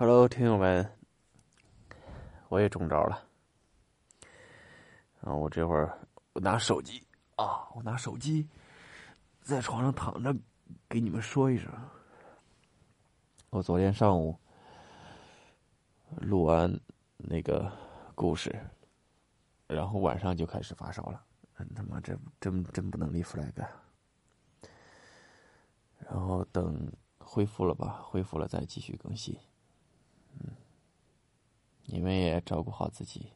Hello，听友们，我也中招了。啊，我这会儿我拿手机啊，我拿手机在床上躺着，给你们说一声。我昨天上午录完那个故事，然后晚上就开始发烧了。他妈，这真真不能立 flag。然后等恢复了吧，恢复了再继续更新。你们也照顾好自己。